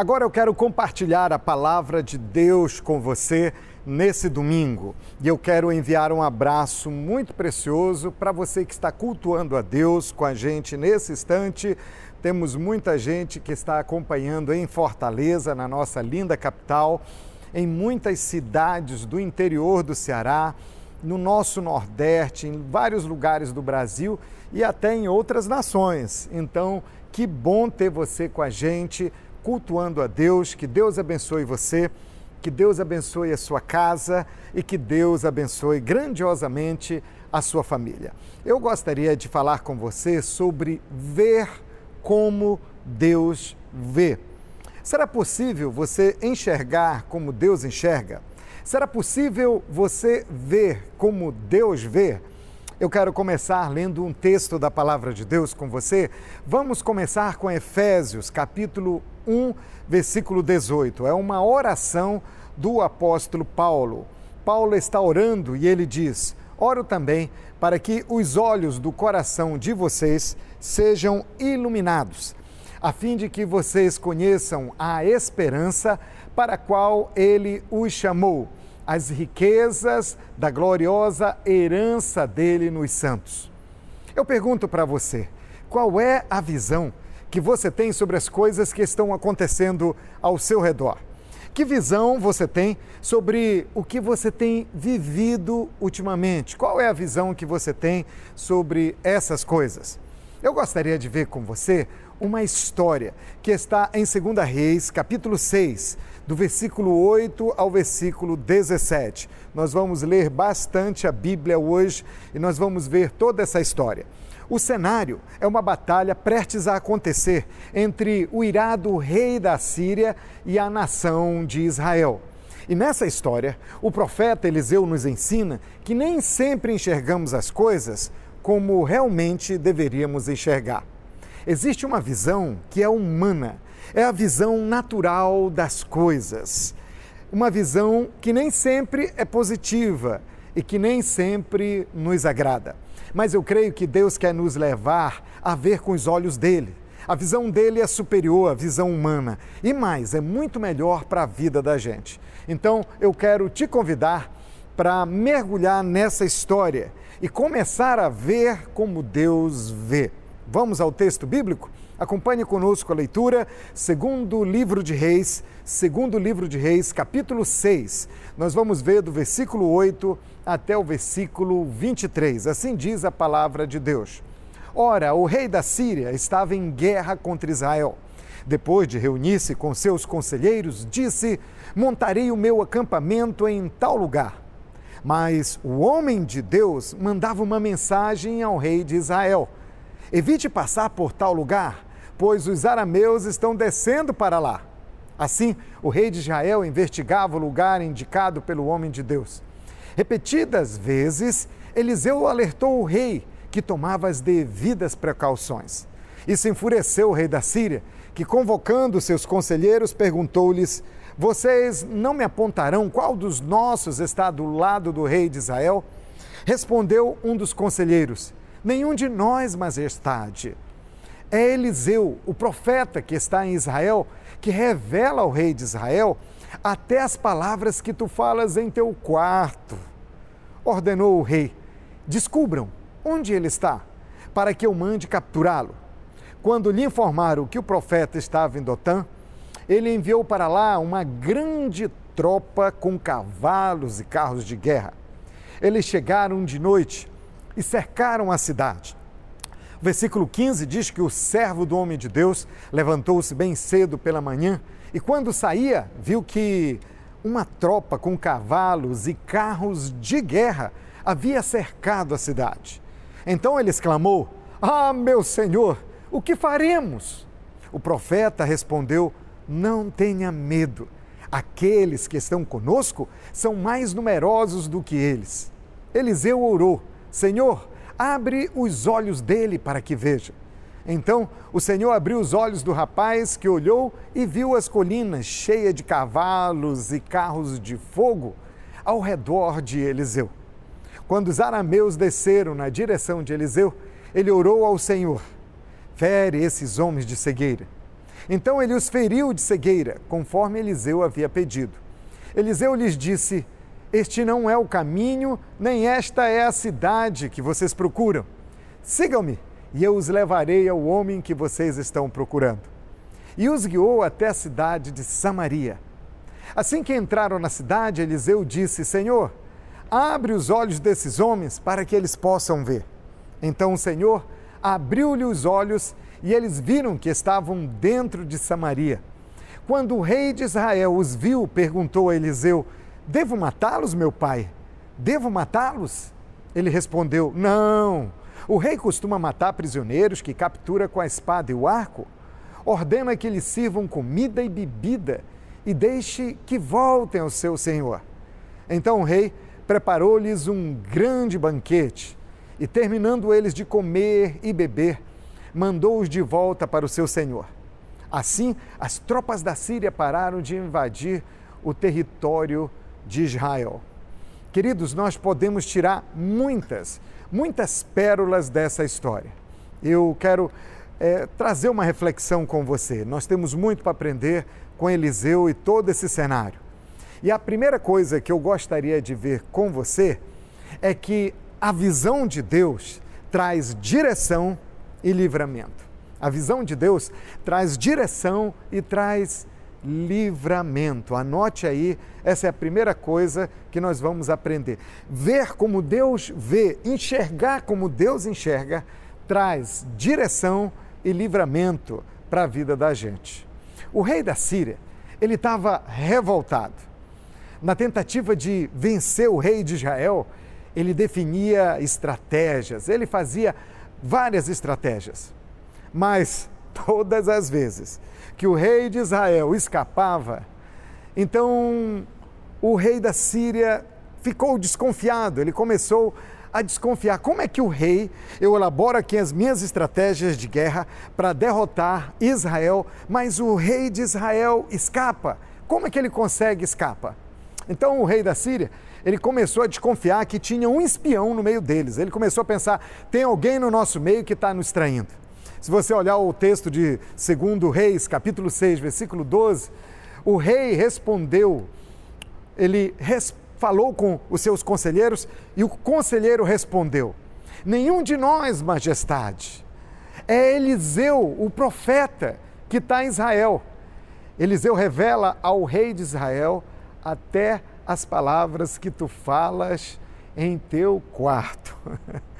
Agora eu quero compartilhar a palavra de Deus com você nesse domingo. E eu quero enviar um abraço muito precioso para você que está cultuando a Deus com a gente nesse instante. Temos muita gente que está acompanhando em Fortaleza, na nossa linda capital, em muitas cidades do interior do Ceará, no nosso Nordeste, em vários lugares do Brasil e até em outras nações. Então, que bom ter você com a gente, cultuando a Deus. Que Deus abençoe você, que Deus abençoe a sua casa e que Deus abençoe grandiosamente a sua família. Eu gostaria de falar com você sobre ver como Deus vê. Será possível você enxergar como Deus enxerga? Será possível você ver como Deus vê? Eu quero começar lendo um texto da palavra de Deus com você. Vamos começar com Efésios, capítulo 1, versículo 18. É uma oração do apóstolo Paulo. Paulo está orando e ele diz: Oro também para que os olhos do coração de vocês sejam iluminados, a fim de que vocês conheçam a esperança para a qual ele os chamou as riquezas da gloriosa herança dele nos santos. Eu pergunto para você, qual é a visão que você tem sobre as coisas que estão acontecendo ao seu redor? Que visão você tem sobre o que você tem vivido ultimamente? Qual é a visão que você tem sobre essas coisas? Eu gostaria de ver com você uma história que está em 2 Reis, capítulo 6, do versículo 8 ao versículo 17. Nós vamos ler bastante a Bíblia hoje e nós vamos ver toda essa história. O cenário é uma batalha prestes a acontecer entre o irado rei da Síria e a nação de Israel. E nessa história, o profeta Eliseu nos ensina que nem sempre enxergamos as coisas como realmente deveríamos enxergar. Existe uma visão que é humana é a visão natural das coisas. Uma visão que nem sempre é positiva e que nem sempre nos agrada. Mas eu creio que Deus quer nos levar a ver com os olhos dele. A visão dele é superior à visão humana e mais, é muito melhor para a vida da gente. Então, eu quero te convidar para mergulhar nessa história e começar a ver como Deus vê. Vamos ao texto bíblico? Acompanhe conosco a leitura, segundo livro de Reis, segundo livro de Reis, capítulo 6. Nós vamos ver do versículo 8 até o versículo 23. Assim diz a palavra de Deus. Ora, o rei da Síria estava em guerra contra Israel. Depois de reunir-se com seus conselheiros, disse: Montarei o meu acampamento em tal lugar. Mas o homem de Deus mandava uma mensagem ao rei de Israel: Evite passar por tal lugar, pois os arameus estão descendo para lá. Assim, o rei de Israel investigava o lugar indicado pelo homem de Deus. Repetidas vezes, Eliseu alertou o rei que tomava as devidas precauções. Isso enfureceu o rei da Síria, que, convocando seus conselheiros, perguntou-lhes: Vocês não me apontarão qual dos nossos está do lado do rei de Israel? Respondeu um dos conselheiros: Nenhum de nós, majestade. É Eliseu, o profeta que está em Israel, que revela ao rei de Israel até as palavras que tu falas em teu quarto. Ordenou o rei: descubram onde ele está, para que eu mande capturá-lo. Quando lhe informaram que o profeta estava em Dotã, ele enviou para lá uma grande tropa com cavalos e carros de guerra. Eles chegaram de noite e cercaram a cidade. O versículo 15 diz que o servo do homem de Deus levantou-se bem cedo pela manhã e, quando saía, viu que uma tropa com cavalos e carros de guerra havia cercado a cidade. Então ele exclamou: Ah, meu senhor, o que faremos? O profeta respondeu: Não tenha medo. Aqueles que estão conosco são mais numerosos do que eles. Eliseu orou: Senhor, abre os olhos dele para que veja. Então o Senhor abriu os olhos do rapaz que olhou e viu as colinas cheias de cavalos e carros de fogo ao redor de Eliseu. Quando os arameus desceram na direção de Eliseu, ele orou ao Senhor: Fere esses homens de cegueira. Então ele os feriu de cegueira, conforme Eliseu havia pedido. Eliseu lhes disse: Este não é o caminho, nem esta é a cidade que vocês procuram. Sigam-me, e eu os levarei ao homem que vocês estão procurando. E os guiou até a cidade de Samaria. Assim que entraram na cidade, Eliseu disse: Senhor, abre os olhos desses homens para que eles possam ver. Então o Senhor abriu-lhe os olhos e eles viram que estavam dentro de Samaria. Quando o rei de Israel os viu, perguntou a Eliseu: Devo matá-los, meu pai? Devo matá-los? Ele respondeu: Não. O rei costuma matar prisioneiros que captura com a espada e o arco. Ordena que lhes sirvam comida e bebida e deixe que voltem ao seu senhor. Então o rei preparou-lhes um grande banquete e, terminando eles de comer e beber, mandou-os de volta para o seu senhor. Assim, as tropas da Síria pararam de invadir o território de Israel. Queridos, nós podemos tirar muitas, muitas pérolas dessa história. Eu quero é, trazer uma reflexão com você. Nós temos muito para aprender com Eliseu e todo esse cenário. E a primeira coisa que eu gostaria de ver com você é que a visão de Deus traz direção e livramento. A visão de Deus traz direção e traz livramento. Anote aí, essa é a primeira coisa que nós vamos aprender. Ver como Deus vê, enxergar como Deus enxerga, traz direção e livramento para a vida da gente. O rei da Síria, ele estava revoltado. Na tentativa de vencer o rei de Israel, ele definia estratégias, ele fazia várias estratégias. Mas todas as vezes que o rei de Israel escapava, então o rei da Síria ficou desconfiado, ele começou a desconfiar. Como é que o rei, eu elaboro aqui as minhas estratégias de guerra para derrotar Israel, mas o rei de Israel escapa? Como é que ele consegue escapa? Então o rei da Síria ele começou a desconfiar que tinha um espião no meio deles. Ele começou a pensar: tem alguém no nosso meio que está nos traindo. Se você olhar o texto de 2 Reis, capítulo 6, versículo 12, o rei respondeu, ele res, falou com os seus conselheiros e o conselheiro respondeu: Nenhum de nós, majestade. É Eliseu, o profeta, que está em Israel. Eliseu revela ao rei de Israel até as palavras que tu falas em teu quarto.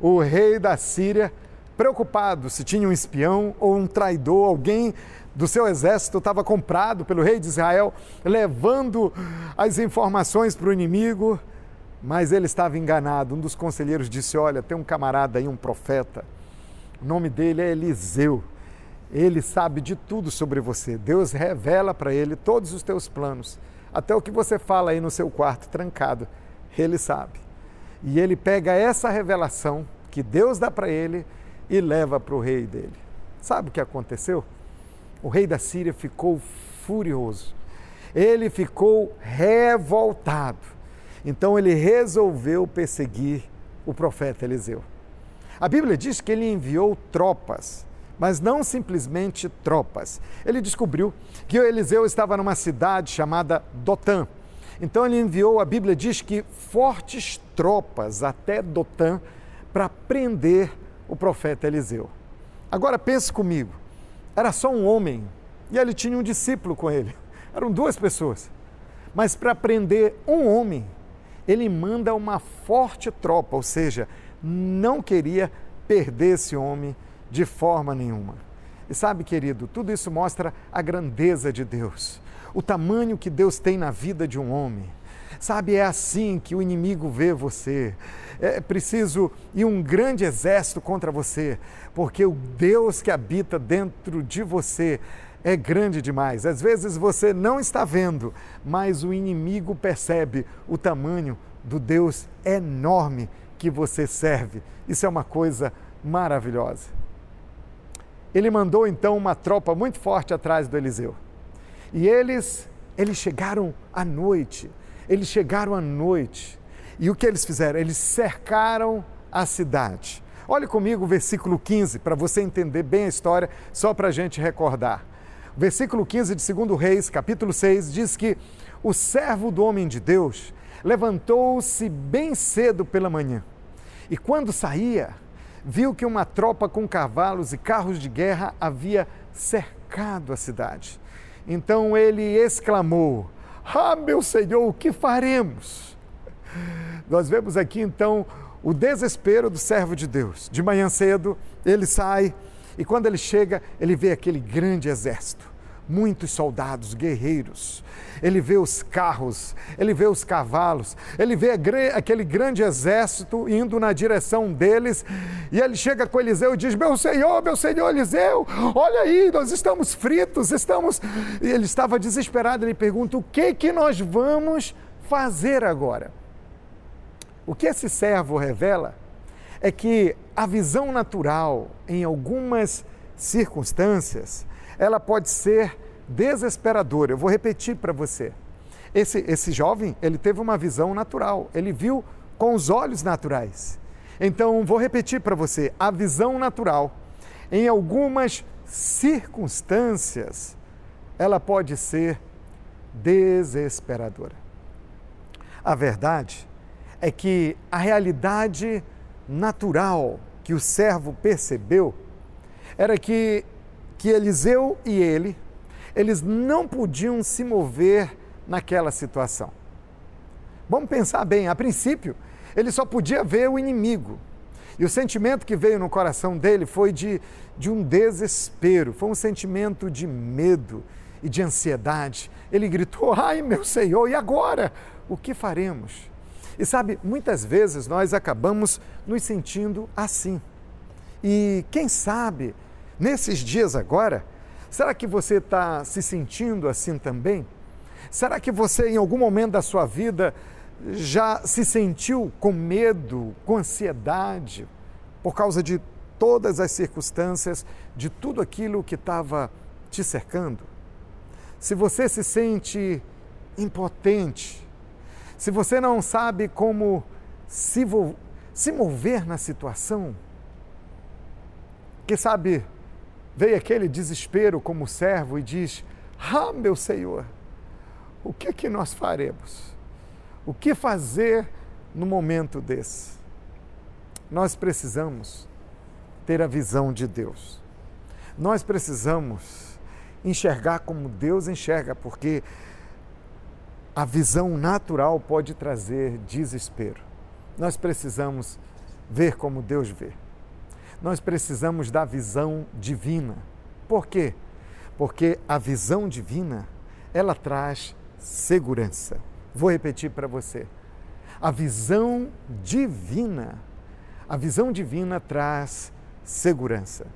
O rei da Síria, preocupado se tinha um espião ou um traidor, alguém do seu exército estava comprado pelo rei de Israel, levando as informações para o inimigo, mas ele estava enganado. Um dos conselheiros disse: Olha, tem um camarada aí, um profeta, o nome dele é Eliseu. Ele sabe de tudo sobre você. Deus revela para ele todos os teus planos. Até o que você fala aí no seu quarto trancado, ele sabe. E ele pega essa revelação que Deus dá para ele e leva para o rei dele. Sabe o que aconteceu? O rei da Síria ficou furioso. Ele ficou revoltado. Então ele resolveu perseguir o profeta Eliseu. A Bíblia diz que ele enviou tropas mas não simplesmente tropas. Ele descobriu que Eliseu estava numa cidade chamada Dotã. Então ele enviou, a Bíblia diz que fortes tropas até Dotã para prender o profeta Eliseu. Agora pense comigo, era só um homem e ele tinha um discípulo com ele. Eram duas pessoas. Mas para prender um homem, ele manda uma forte tropa, ou seja, não queria perder esse homem de forma nenhuma. E sabe, querido, tudo isso mostra a grandeza de Deus, o tamanho que Deus tem na vida de um homem. Sabe, é assim que o inimigo vê você. É preciso ir um grande exército contra você, porque o Deus que habita dentro de você é grande demais. Às vezes você não está vendo, mas o inimigo percebe o tamanho do Deus enorme que você serve. Isso é uma coisa maravilhosa. Ele mandou então uma tropa muito forte atrás do Eliseu. E eles, eles chegaram à noite. Eles chegaram à noite. E o que eles fizeram? Eles cercaram a cidade. Olhe comigo o versículo 15 para você entender bem a história, só para a gente recordar. versículo 15 de 2 Reis, capítulo 6, diz que o servo do homem de Deus levantou-se bem cedo pela manhã e, quando saía, viu que uma tropa com cavalos e carros de guerra havia cercado a cidade. Então ele exclamou: Ah, meu Senhor, o que faremos? Nós vemos aqui então o desespero do servo de Deus. De manhã cedo, ele sai e quando ele chega, ele vê aquele grande exército muitos soldados, guerreiros. Ele vê os carros, ele vê os cavalos, ele vê aquele grande exército indo na direção deles. E ele chega com Eliseu e diz: Meu senhor, meu senhor Eliseu, olha aí, nós estamos fritos, estamos. E ele estava desesperado. Ele pergunta: O que que nós vamos fazer agora? O que esse servo revela é que a visão natural, em algumas circunstâncias, ela pode ser desesperadora. Eu vou repetir para você. Esse, esse jovem, ele teve uma visão natural, ele viu com os olhos naturais. Então, vou repetir para você: a visão natural, em algumas circunstâncias, ela pode ser desesperadora. A verdade é que a realidade natural que o servo percebeu era que que Eliseu e ele, eles não podiam se mover naquela situação. Vamos pensar bem, a princípio, ele só podia ver o inimigo. E o sentimento que veio no coração dele foi de, de um desespero, foi um sentimento de medo e de ansiedade. Ele gritou: Ai, meu Senhor, e agora? O que faremos? E sabe, muitas vezes nós acabamos nos sentindo assim. E quem sabe Nesses dias agora, será que você está se sentindo assim também? Será que você, em algum momento da sua vida, já se sentiu com medo, com ansiedade, por causa de todas as circunstâncias, de tudo aquilo que estava te cercando? Se você se sente impotente, se você não sabe como se, se mover na situação, que sabe, veio aquele desespero como servo e diz: Ah, meu Senhor, o que é que nós faremos? O que fazer no momento desse? Nós precisamos ter a visão de Deus. Nós precisamos enxergar como Deus enxerga, porque a visão natural pode trazer desespero. Nós precisamos ver como Deus vê nós precisamos da visão divina. Por quê? Porque a visão divina, ela traz segurança. Vou repetir para você. A visão divina, a visão divina traz segurança.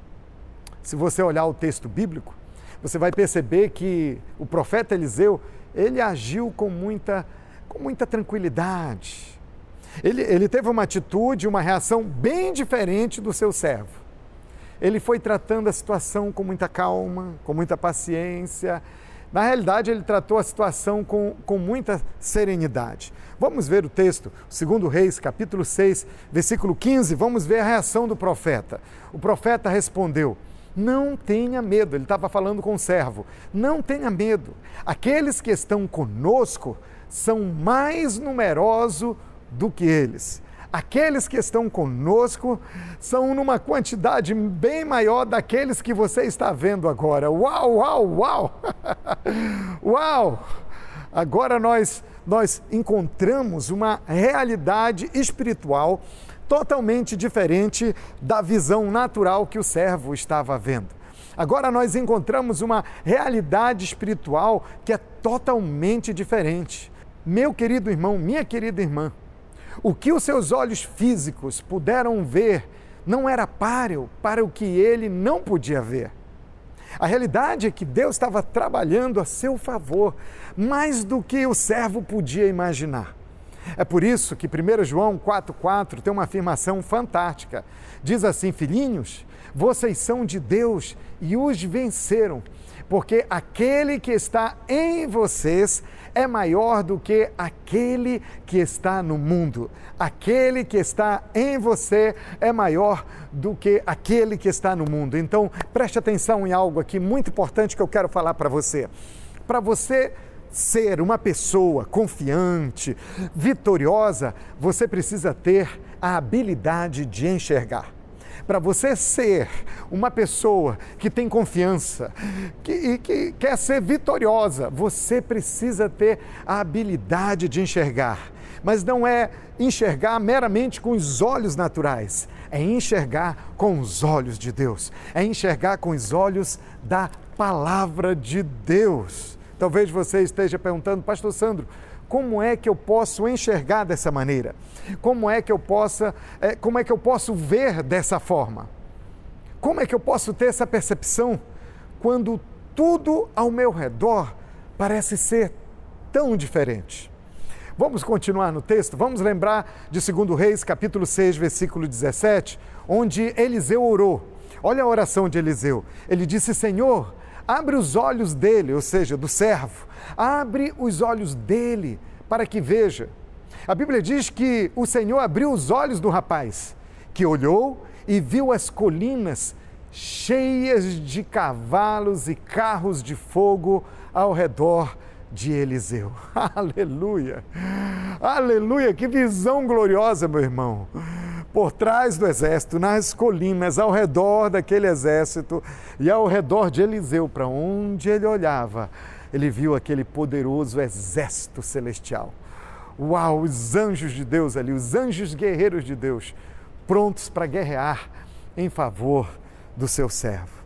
Se você olhar o texto bíblico, você vai perceber que o profeta Eliseu, ele agiu com muita, com muita tranquilidade, ele, ele teve uma atitude, uma reação bem diferente do seu servo. Ele foi tratando a situação com muita calma, com muita paciência. Na realidade, ele tratou a situação com, com muita serenidade. Vamos ver o texto, segundo Reis, capítulo 6, versículo 15, vamos ver a reação do profeta. O profeta respondeu: Não tenha medo, ele estava falando com o servo, não tenha medo. Aqueles que estão conosco são mais numerosos do que eles. Aqueles que estão conosco são numa quantidade bem maior daqueles que você está vendo agora. Uau, uau, uau! uau! Agora nós nós encontramos uma realidade espiritual totalmente diferente da visão natural que o servo estava vendo. Agora nós encontramos uma realidade espiritual que é totalmente diferente. Meu querido irmão, minha querida irmã, o que os seus olhos físicos puderam ver não era páreo para o que ele não podia ver. A realidade é que Deus estava trabalhando a seu favor mais do que o servo podia imaginar. É por isso que 1 João 4,4 tem uma afirmação fantástica. Diz assim: Filhinhos, vocês são de Deus e os venceram, porque aquele que está em vocês é maior do que aquele que está no mundo. Aquele que está em você é maior do que aquele que está no mundo. Então, preste atenção em algo aqui muito importante que eu quero falar para você. Para você ser uma pessoa confiante, vitoriosa, você precisa ter a habilidade de enxergar. Para você ser uma pessoa que tem confiança que, e que quer ser vitoriosa, você precisa ter a habilidade de enxergar. Mas não é enxergar meramente com os olhos naturais, é enxergar com os olhos de Deus, é enxergar com os olhos da palavra de Deus. Talvez você esteja perguntando, Pastor Sandro, como é que eu posso enxergar dessa maneira? Como é que eu possa, é, como é que eu posso ver dessa forma? Como é que eu posso ter essa percepção quando tudo ao meu redor parece ser tão diferente? Vamos continuar no texto? Vamos lembrar de 2 Reis, capítulo 6, versículo 17, onde Eliseu orou. Olha a oração de Eliseu. Ele disse: Senhor, Abre os olhos dele, ou seja, do servo, abre os olhos dele para que veja. A Bíblia diz que o Senhor abriu os olhos do rapaz, que olhou e viu as colinas cheias de cavalos e carros de fogo ao redor de Eliseu. Aleluia! Aleluia! Que visão gloriosa, meu irmão! Por trás do exército, nas colinas, ao redor daquele exército e ao redor de Eliseu, para onde ele olhava, ele viu aquele poderoso exército celestial. Uau, os anjos de Deus ali, os anjos guerreiros de Deus, prontos para guerrear em favor do seu servo.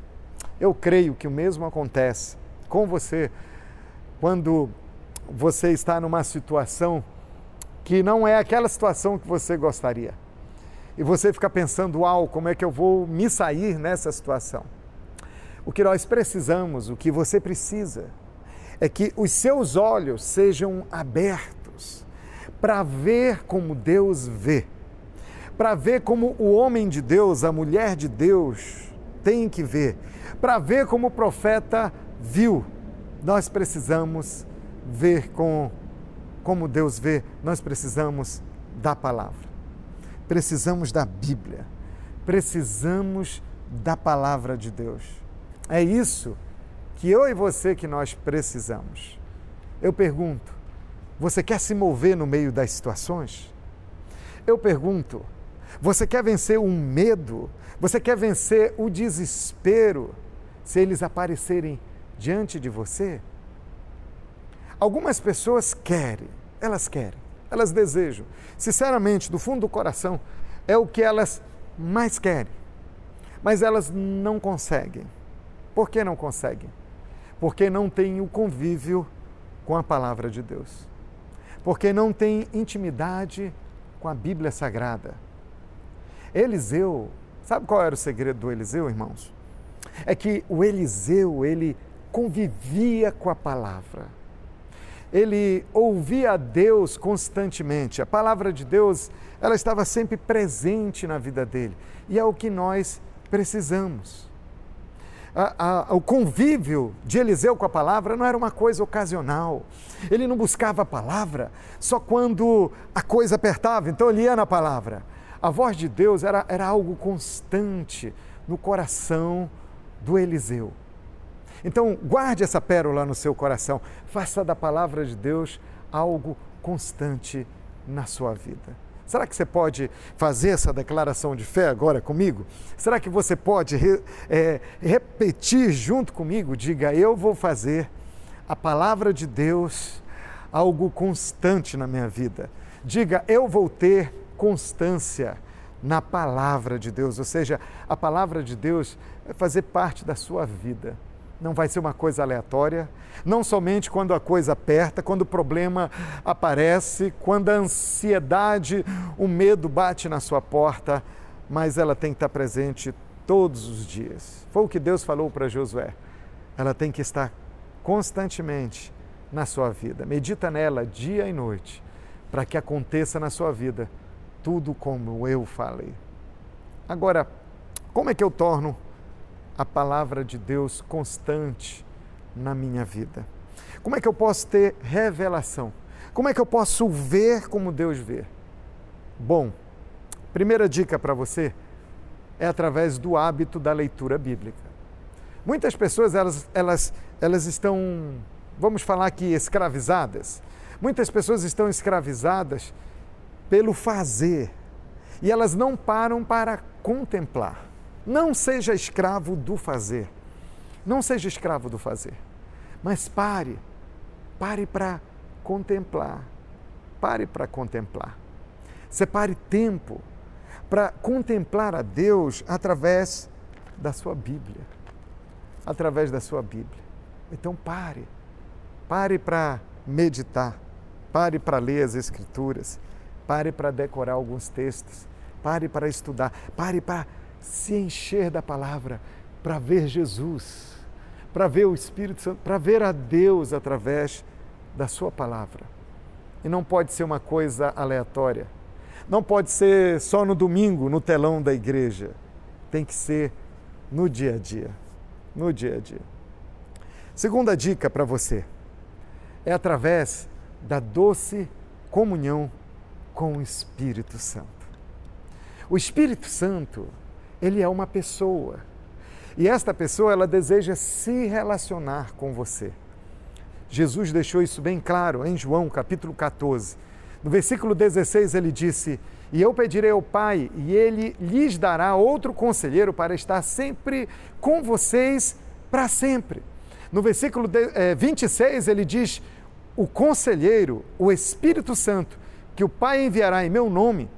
Eu creio que o mesmo acontece com você quando você está numa situação que não é aquela situação que você gostaria e você fica pensando, uau, como é que eu vou me sair nessa situação? O que nós precisamos, o que você precisa, é que os seus olhos sejam abertos para ver como Deus vê, para ver como o homem de Deus, a mulher de Deus tem que ver, para ver como o profeta viu. Nós precisamos ver com, como Deus vê, nós precisamos da palavra precisamos da Bíblia, precisamos da palavra de Deus. É isso que eu e você que nós precisamos. Eu pergunto, você quer se mover no meio das situações? Eu pergunto, você quer vencer o medo? Você quer vencer o desespero se eles aparecerem diante de você? Algumas pessoas querem, elas querem elas desejam. Sinceramente, do fundo do coração, é o que elas mais querem. Mas elas não conseguem. Por que não conseguem? Porque não têm o convívio com a palavra de Deus. Porque não têm intimidade com a Bíblia Sagrada. Eliseu, sabe qual era o segredo do Eliseu, irmãos? É que o Eliseu, ele convivia com a palavra ele ouvia a Deus constantemente. A palavra de Deus, ela estava sempre presente na vida dele. E é o que nós precisamos. A, a, o convívio de Eliseu com a palavra não era uma coisa ocasional. Ele não buscava a palavra só quando a coisa apertava, então ele ia na palavra. A voz de Deus era, era algo constante no coração do Eliseu. Então, guarde essa pérola no seu coração. Faça da palavra de Deus algo constante na sua vida. Será que você pode fazer essa declaração de fé agora comigo? Será que você pode re, é, repetir junto comigo? Diga: Eu vou fazer a palavra de Deus algo constante na minha vida. Diga: Eu vou ter constância na palavra de Deus, ou seja, a palavra de Deus vai fazer parte da sua vida não vai ser uma coisa aleatória, não somente quando a coisa aperta, quando o problema aparece, quando a ansiedade, o medo bate na sua porta, mas ela tem que estar presente todos os dias. Foi o que Deus falou para Josué. Ela tem que estar constantemente na sua vida. Medita nela dia e noite, para que aconteça na sua vida tudo como eu falei. Agora, como é que eu torno a palavra de Deus constante na minha vida? Como é que eu posso ter revelação? Como é que eu posso ver como Deus vê? Bom, primeira dica para você é através do hábito da leitura bíblica. Muitas pessoas elas, elas, elas estão, vamos falar aqui, escravizadas. Muitas pessoas estão escravizadas pelo fazer e elas não param para contemplar. Não seja escravo do fazer. Não seja escravo do fazer. Mas pare. Pare para contemplar. Pare para contemplar. Separe tempo para contemplar a Deus através da sua Bíblia. Através da sua Bíblia. Então pare. Pare para meditar. Pare para ler as Escrituras. Pare para decorar alguns textos. Pare para estudar. Pare para se encher da palavra, para ver Jesus, para ver o Espírito Santo, para ver a Deus através da Sua palavra. E não pode ser uma coisa aleatória. Não pode ser só no domingo, no telão da igreja. Tem que ser no dia a dia. No dia a dia. Segunda dica para você é através da doce comunhão com o Espírito Santo. O Espírito Santo, ele é uma pessoa. E esta pessoa, ela deseja se relacionar com você. Jesus deixou isso bem claro em João capítulo 14. No versículo 16 ele disse: E eu pedirei ao Pai, e ele lhes dará outro conselheiro para estar sempre com vocês para sempre. No versículo 26 eh, ele diz: O conselheiro, o Espírito Santo, que o Pai enviará em meu nome,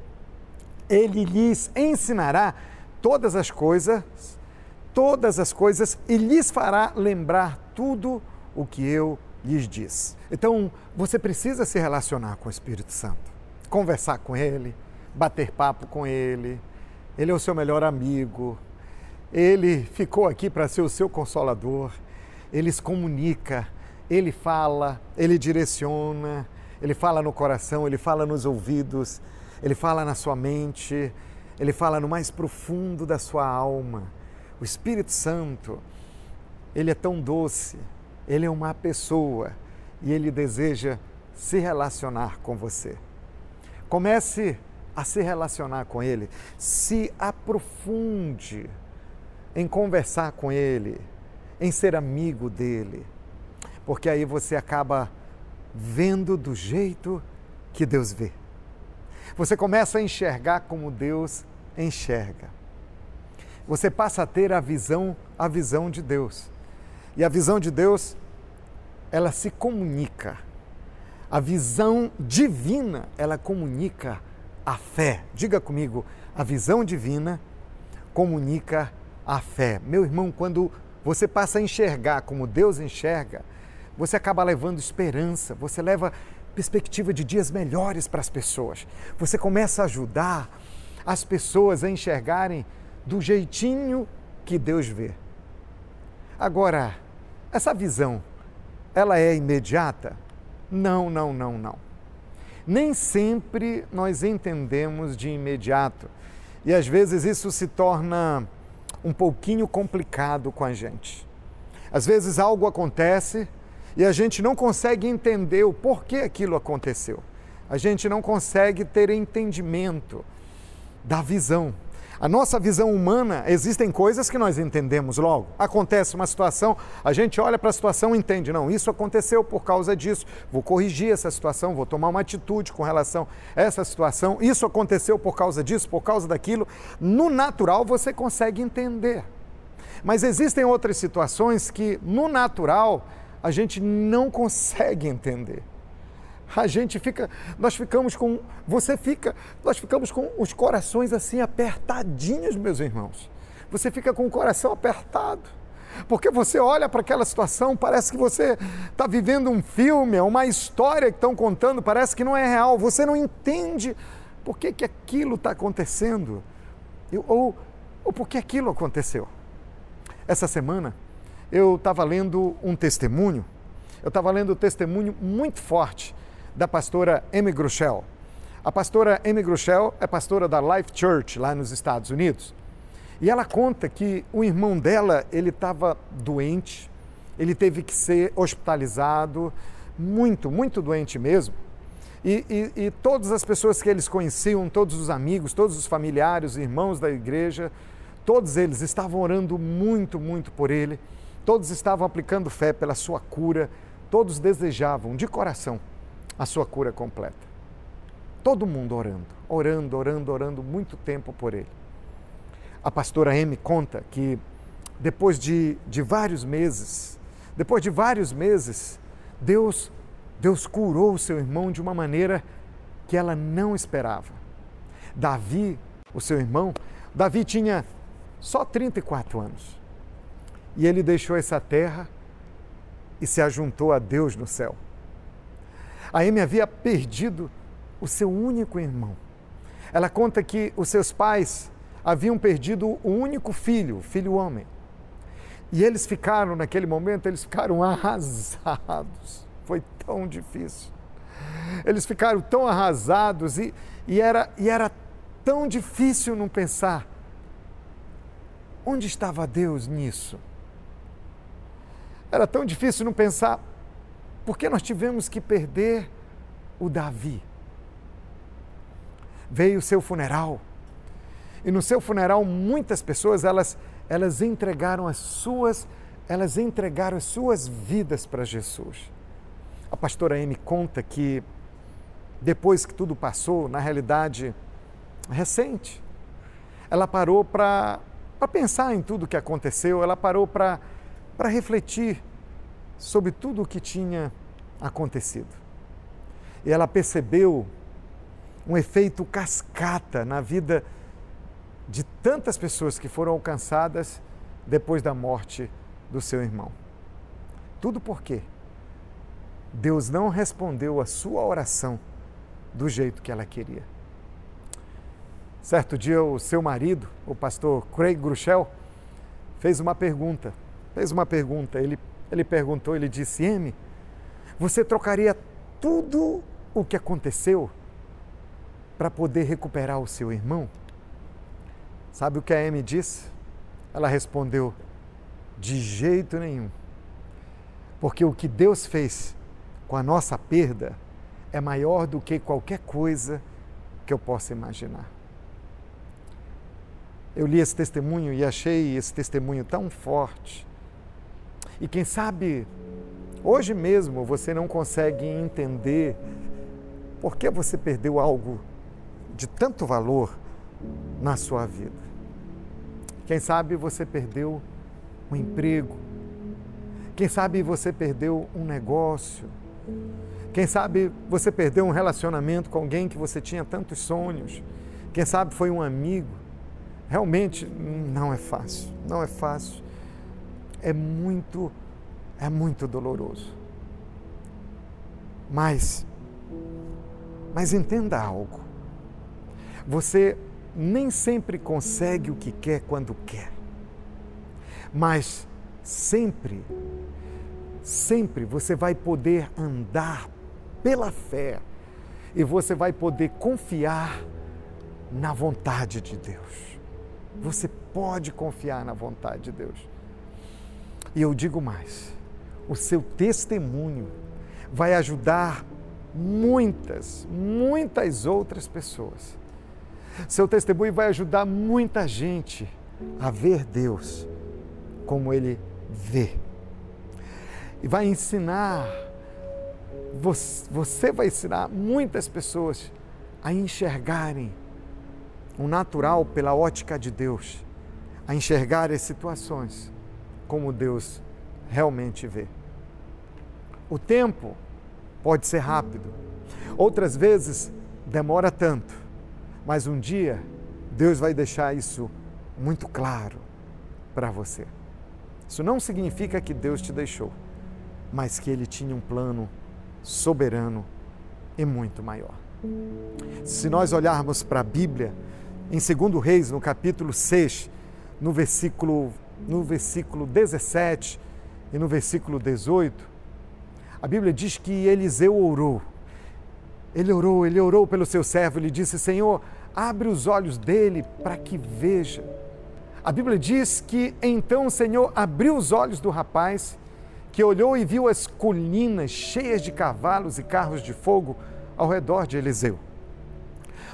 ele lhes ensinará todas as coisas, todas as coisas, e lhes fará lembrar tudo o que eu lhes disse. Então, você precisa se relacionar com o Espírito Santo, conversar com ele, bater papo com ele. Ele é o seu melhor amigo. Ele ficou aqui para ser o seu consolador. Ele se comunica, ele fala, ele direciona, ele fala no coração, ele fala nos ouvidos, ele fala na sua mente, ele fala no mais profundo da sua alma. O Espírito Santo, ele é tão doce, ele é uma pessoa e ele deseja se relacionar com você. Comece a se relacionar com ele, se aprofunde em conversar com ele, em ser amigo dele, porque aí você acaba vendo do jeito que Deus vê. Você começa a enxergar como Deus enxerga. Você passa a ter a visão, a visão de Deus. E a visão de Deus, ela se comunica. A visão divina, ela comunica a fé. Diga comigo, a visão divina comunica a fé. Meu irmão, quando você passa a enxergar como Deus enxerga, você acaba levando esperança, você leva perspectiva de dias melhores para as pessoas. Você começa a ajudar as pessoas a enxergarem do jeitinho que Deus vê. Agora, essa visão, ela é imediata? Não, não, não, não. Nem sempre nós entendemos de imediato. E às vezes isso se torna um pouquinho complicado com a gente. Às vezes algo acontece e a gente não consegue entender o porquê aquilo aconteceu. A gente não consegue ter entendimento da visão. A nossa visão humana, existem coisas que nós entendemos logo. Acontece uma situação, a gente olha para a situação e entende, não, isso aconteceu por causa disso, vou corrigir essa situação, vou tomar uma atitude com relação a essa situação, isso aconteceu por causa disso, por causa daquilo. No natural você consegue entender. Mas existem outras situações que, no natural, a gente não consegue entender. A gente fica, nós ficamos com, você fica, nós ficamos com os corações assim apertadinhos, meus irmãos. Você fica com o coração apertado. Porque você olha para aquela situação, parece que você está vivendo um filme, é uma história que estão contando, parece que não é real. Você não entende por que, que aquilo está acontecendo ou, ou por que aquilo aconteceu. Essa semana, eu estava lendo um testemunho, eu estava lendo um testemunho muito forte da pastora Amy Grushel. A pastora Amy Grushel é pastora da Life Church lá nos Estados Unidos. E ela conta que o irmão dela, ele estava doente, ele teve que ser hospitalizado, muito, muito doente mesmo. E, e, e, todas as pessoas que eles conheciam, todos os amigos, todos os familiares, irmãos da igreja, todos eles estavam orando muito, muito por ele, todos estavam aplicando fé pela sua cura, todos desejavam de coração a sua cura completa. Todo mundo orando, orando, orando, orando muito tempo por ele. A pastora M conta que depois de, de vários meses, depois de vários meses, Deus, Deus curou o seu irmão de uma maneira que ela não esperava. Davi, o seu irmão, Davi tinha só 34 anos. E ele deixou essa terra e se ajuntou a Deus no céu. A Amy havia perdido o seu único irmão. Ela conta que os seus pais haviam perdido o único filho, filho homem. E eles ficaram, naquele momento, eles ficaram arrasados. Foi tão difícil. Eles ficaram tão arrasados e, e, era, e era tão difícil não pensar. Onde estava Deus nisso? Era tão difícil não pensar por que nós tivemos que perder o Davi. Veio o seu funeral. E no seu funeral muitas pessoas elas elas entregaram as suas elas entregaram as suas vidas para Jesus. A pastora Amy conta que depois que tudo passou, na realidade recente, ela parou para pensar em tudo o que aconteceu, ela parou para refletir sobre tudo o que tinha acontecido. E ela percebeu um efeito cascata na vida de tantas pessoas que foram alcançadas depois da morte do seu irmão. Tudo porque Deus não respondeu a sua oração do jeito que ela queria. Certo dia, o seu marido, o pastor Craig Grushel, fez uma pergunta. Fez uma pergunta. Ele, ele perguntou, ele disse: Amy, você trocaria tudo o que aconteceu para poder recuperar o seu irmão? Sabe o que a Amy disse? Ela respondeu: de jeito nenhum. Porque o que Deus fez com a nossa perda é maior do que qualquer coisa que eu possa imaginar. Eu li esse testemunho e achei esse testemunho tão forte. E quem sabe hoje mesmo você não consegue entender por que você perdeu algo de tanto valor na sua vida. Quem sabe você perdeu um emprego. Quem sabe você perdeu um negócio. Quem sabe você perdeu um relacionamento com alguém que você tinha tantos sonhos. Quem sabe foi um amigo. Realmente não é fácil, não é fácil. É muito, é muito doloroso. Mas, mas entenda algo. Você nem sempre consegue o que quer quando quer, mas sempre, sempre você vai poder andar pela fé e você vai poder confiar na vontade de Deus. Você pode confiar na vontade de Deus. E eu digo mais: o seu testemunho vai ajudar muitas, muitas outras pessoas seu testemunho vai ajudar muita gente a ver Deus como Ele vê. E vai ensinar, você vai ensinar muitas pessoas a enxergarem o natural pela ótica de Deus, a enxergar as situações como Deus realmente vê. O tempo pode ser rápido, outras vezes demora tanto mas um dia Deus vai deixar isso muito claro para você. Isso não significa que Deus te deixou, mas que Ele tinha um plano soberano e muito maior. Se nós olharmos para a Bíblia, em 2 Reis, no capítulo 6, no versículo, no versículo 17 e no versículo 18, a Bíblia diz que Eliseu orou ele orou, ele orou pelo seu servo, ele disse: Senhor, abre os olhos dele para que veja. A Bíblia diz que então o Senhor abriu os olhos do rapaz, que olhou e viu as colinas cheias de cavalos e carros de fogo ao redor de Eliseu.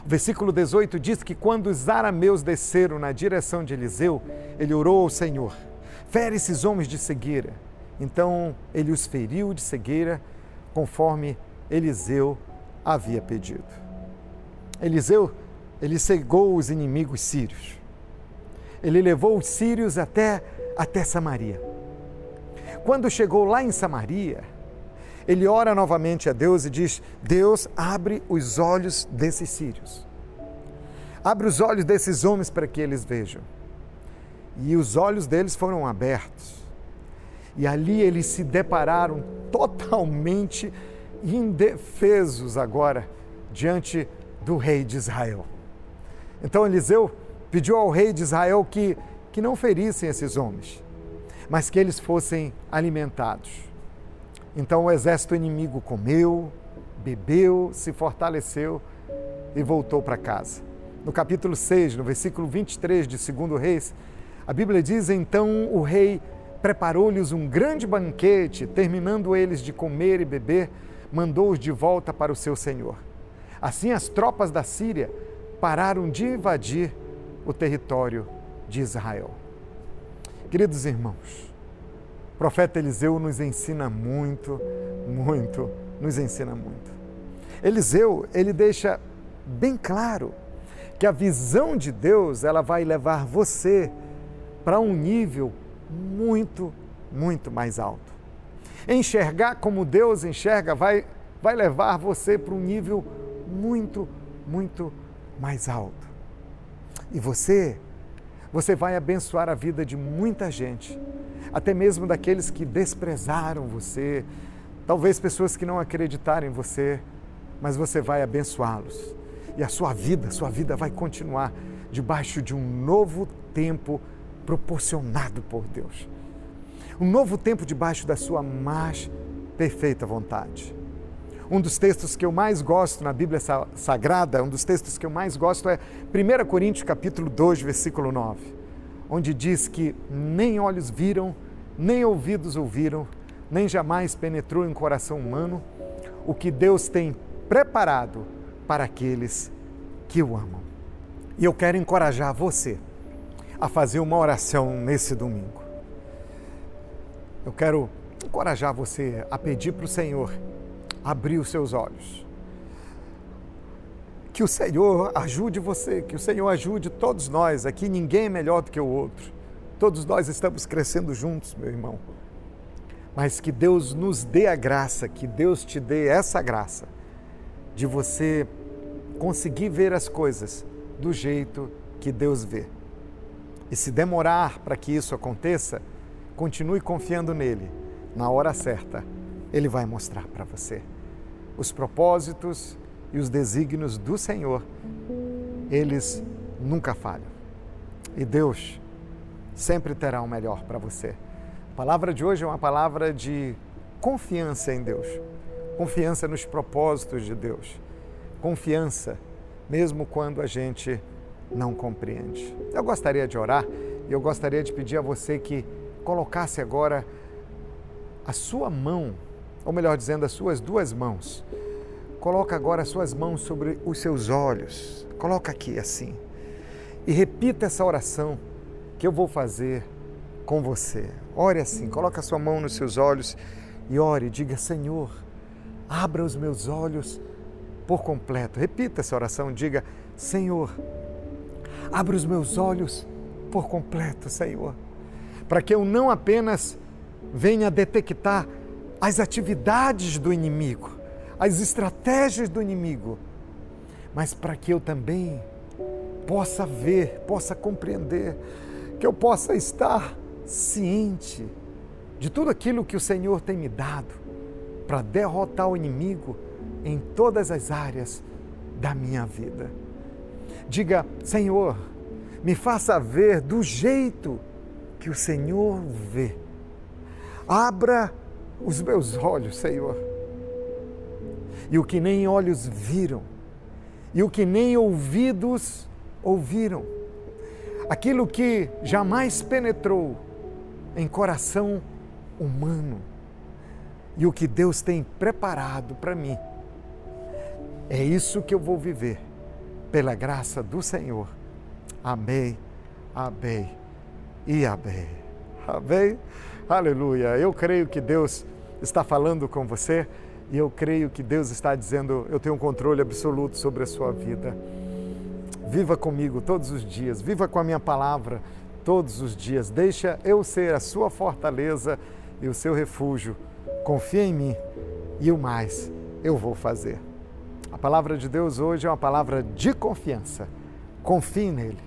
O versículo 18 diz que quando os arameus desceram na direção de Eliseu, ele orou ao Senhor: Fere esses homens de cegueira. Então ele os feriu de cegueira, conforme Eliseu havia pedido. Eliseu, ele cegou os inimigos sírios. Ele levou os sírios até, até Samaria. Quando chegou lá em Samaria, ele ora novamente a Deus e diz: Deus, abre os olhos desses sírios. Abre os olhos desses homens para que eles vejam. E os olhos deles foram abertos. E ali eles se depararam totalmente indefesos agora diante do rei de Israel. Então Eliseu pediu ao rei de Israel que, que não ferissem esses homens, mas que eles fossem alimentados. Então o exército inimigo comeu, bebeu, se fortaleceu e voltou para casa. No capítulo 6, no versículo 23 de 2 Reis, a Bíblia diz: Então o rei preparou-lhes um grande banquete, terminando eles de comer e beber, mandou-os de volta para o seu senhor. Assim, as tropas da Síria pararam de invadir o território de Israel. Queridos irmãos, o profeta Eliseu nos ensina muito, muito, nos ensina muito. Eliseu, ele deixa bem claro que a visão de Deus, ela vai levar você para um nível muito, muito mais alto. Enxergar como Deus enxerga vai, vai levar você para um nível muito, muito mais alto. E você, você vai abençoar a vida de muita gente até mesmo daqueles que desprezaram você, talvez pessoas que não acreditaram em você, mas você vai abençoá-los. E a sua vida, sua vida vai continuar debaixo de um novo tempo proporcionado por Deus. Um novo tempo debaixo da sua mais perfeita vontade. Um dos textos que eu mais gosto na Bíblia Sagrada, um dos textos que eu mais gosto é 1 Coríntios capítulo 2, versículo 9, onde diz que nem olhos viram, nem ouvidos ouviram, nem jamais penetrou em coração humano o que Deus tem preparado para aqueles que o amam. E eu quero encorajar você a fazer uma oração nesse domingo. Eu quero encorajar você a pedir para o Senhor abrir os seus olhos. Que o Senhor ajude você, que o Senhor ajude todos nós. Aqui ninguém é melhor do que o outro Todos nós estamos crescendo juntos, meu irmão. Mas que Deus nos dê a graça, que Deus te dê essa graça de você conseguir ver as coisas do jeito que Deus vê. E se demorar para que isso aconteça, continue confiando nele. Na hora certa, ele vai mostrar para você os propósitos e os desígnios do Senhor. Eles nunca falham. E Deus sempre terá o melhor para você. A palavra de hoje é uma palavra de confiança em Deus, confiança nos propósitos de Deus, confiança mesmo quando a gente não compreende. Eu gostaria de orar e eu gostaria de pedir a você que colocasse agora a sua mão, ou melhor dizendo, as suas duas mãos. Coloca agora as suas mãos sobre os seus olhos. Coloca aqui assim. E repita essa oração que eu vou fazer com você. Ore assim, coloque a sua mão nos seus olhos e ore, diga: Senhor, abra os meus olhos por completo. Repita essa oração, diga: Senhor, abra os meus olhos por completo, Senhor, para que eu não apenas venha detectar as atividades do inimigo, as estratégias do inimigo, mas para que eu também possa ver, possa compreender que eu possa estar ciente de tudo aquilo que o Senhor tem me dado para derrotar o inimigo em todas as áreas da minha vida. Diga, Senhor, me faça ver do jeito que o Senhor vê. Abra os meus olhos, Senhor. e o que nem olhos viram, e o que nem ouvidos ouviram, aquilo que jamais penetrou em coração humano, e o que Deus tem preparado para mim. É isso que eu vou viver, pela graça do Senhor. Amém, amém e amém. Amém? Aleluia. Eu creio que Deus está falando com você e eu creio que Deus está dizendo: eu tenho um controle absoluto sobre a sua vida. Viva comigo todos os dias, viva com a minha palavra todos os dias. Deixa eu ser a sua fortaleza e o seu refúgio. Confia em mim e o mais eu vou fazer. A palavra de Deus hoje é uma palavra de confiança. Confie nele.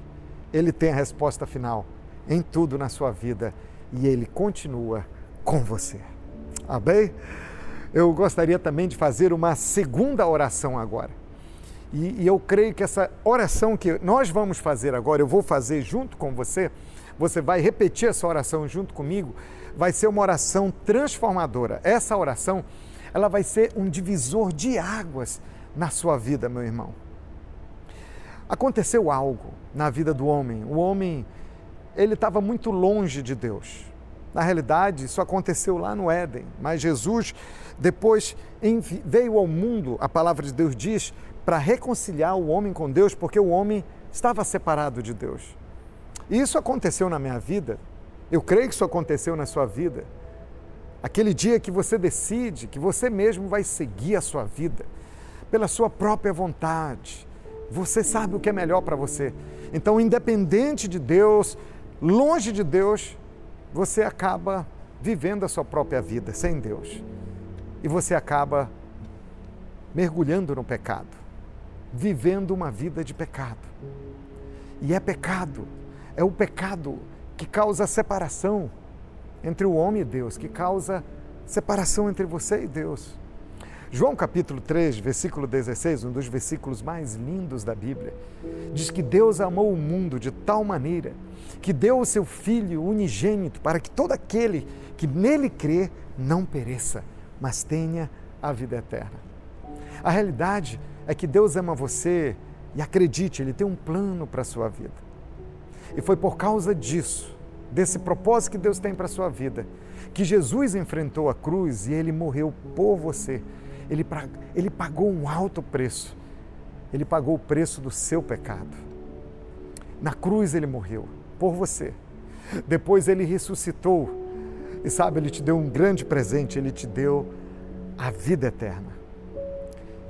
Ele tem a resposta final em tudo na sua vida e ele continua com você. Amém? Eu gostaria também de fazer uma segunda oração agora. E, e, eu creio que essa oração que nós vamos fazer agora, eu vou fazer junto com você, você vai repetir essa oração junto comigo, vai ser uma oração transformadora. Essa oração, ela vai ser um divisor de águas na sua vida, meu irmão. Aconteceu algo na vida do homem. O homem, ele estava muito longe de Deus. Na realidade, isso aconteceu lá no Éden, mas Jesus depois veio ao mundo, a palavra de Deus diz, para reconciliar o homem com Deus, porque o homem estava separado de Deus. E isso aconteceu na minha vida, eu creio que isso aconteceu na sua vida. Aquele dia que você decide que você mesmo vai seguir a sua vida pela sua própria vontade. Você sabe o que é melhor para você. Então, independente de Deus, longe de Deus, você acaba vivendo a sua própria vida sem Deus. E você acaba mergulhando no pecado, vivendo uma vida de pecado. E é pecado, é o pecado que causa separação entre o homem e Deus, que causa separação entre você e Deus. João capítulo 3, versículo 16, um dos versículos mais lindos da Bíblia, diz que Deus amou o mundo de tal maneira que deu o seu Filho unigênito para que todo aquele que nele crê não pereça, mas tenha a vida eterna. A realidade é que Deus ama você e acredite, Ele tem um plano para a sua vida. E foi por causa disso, desse propósito que Deus tem para a sua vida, que Jesus enfrentou a cruz e Ele morreu por você ele, ele pagou um alto preço. Ele pagou o preço do seu pecado. Na cruz ele morreu por você. Depois ele ressuscitou. E sabe, ele te deu um grande presente, ele te deu a vida eterna.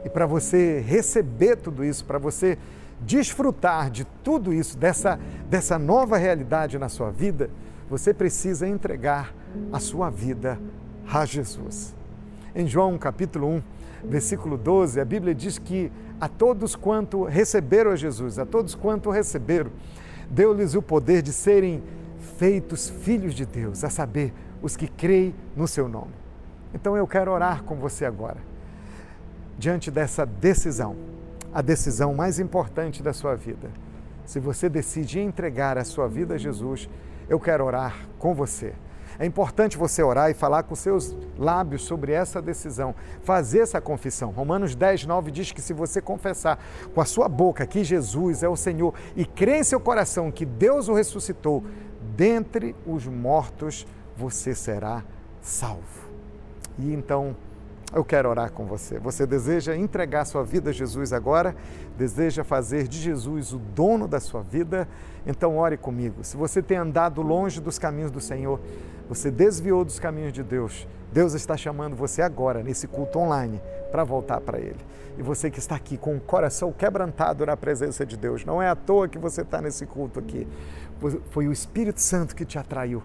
E para você receber tudo isso, para você desfrutar de tudo isso, dessa, dessa nova realidade na sua vida, você precisa entregar a sua vida a Jesus. Em João capítulo 1, versículo 12, a Bíblia diz que a todos quanto receberam a Jesus, a todos quanto receberam, deu-lhes o poder de serem feitos filhos de Deus, a saber, os que creem no seu nome. Então eu quero orar com você agora, diante dessa decisão, a decisão mais importante da sua vida. Se você decide entregar a sua vida a Jesus, eu quero orar com você. É importante você orar e falar com seus lábios sobre essa decisão, fazer essa confissão. Romanos 10, 9 diz que se você confessar com a sua boca que Jesus é o Senhor e crer em seu coração que Deus o ressuscitou, dentre os mortos você será salvo. E então, eu quero orar com você. Você deseja entregar sua vida a Jesus agora? Deseja fazer de Jesus o dono da sua vida? Então, ore comigo. Se você tem andado longe dos caminhos do Senhor, você desviou dos caminhos de Deus, Deus está chamando você agora, nesse culto online, para voltar para Ele. E você que está aqui com o coração quebrantado na presença de Deus, não é à toa que você está nesse culto aqui. Foi o Espírito Santo que te atraiu.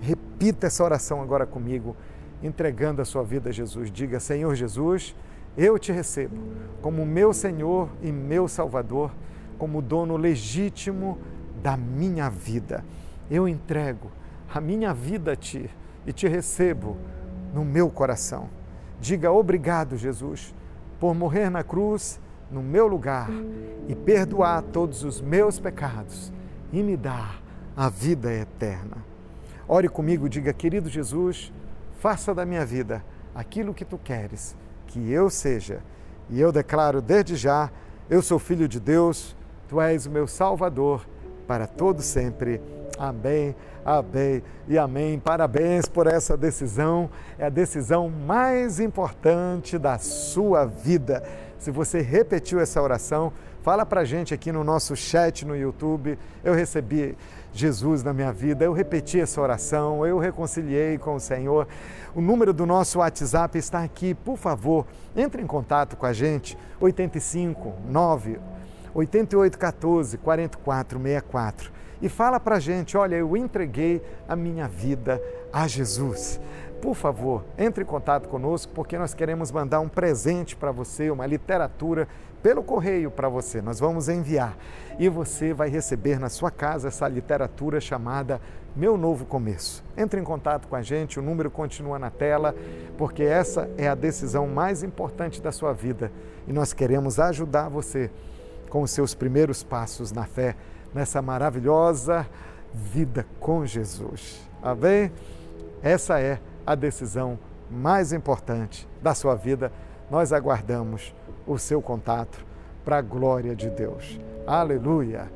Repita essa oração agora comigo entregando a sua vida a Jesus. Diga: Senhor Jesus, eu te recebo como meu Senhor e meu Salvador, como dono legítimo da minha vida. Eu entrego a minha vida a ti e te recebo no meu coração. Diga obrigado, Jesus, por morrer na cruz no meu lugar e perdoar todos os meus pecados e me dar a vida eterna. Ore comigo, diga, querido Jesus, faça da minha vida aquilo que tu queres que eu seja. E eu declaro desde já: eu sou filho de Deus, tu és o meu Salvador para todo sempre. Amém, amém e amém. Parabéns por essa decisão. É a decisão mais importante da sua vida. Se você repetiu essa oração, fala para gente aqui no nosso chat no YouTube. Eu recebi Jesus na minha vida, eu repeti essa oração, eu reconciliei com o Senhor. O número do nosso WhatsApp está aqui. Por favor, entre em contato com a gente. 85 9 8814 4464 e fala para a gente: olha, eu entreguei a minha vida a Jesus. Por favor, entre em contato conosco porque nós queremos mandar um presente para você, uma literatura pelo correio para você. Nós vamos enviar e você vai receber na sua casa essa literatura chamada Meu Novo Começo. Entre em contato com a gente, o número continua na tela, porque essa é a decisão mais importante da sua vida e nós queremos ajudar você com os seus primeiros passos na fé nessa maravilhosa vida com Jesus. Amém? Essa é a decisão mais importante da sua vida. Nós aguardamos o seu contato para a glória de Deus. Aleluia!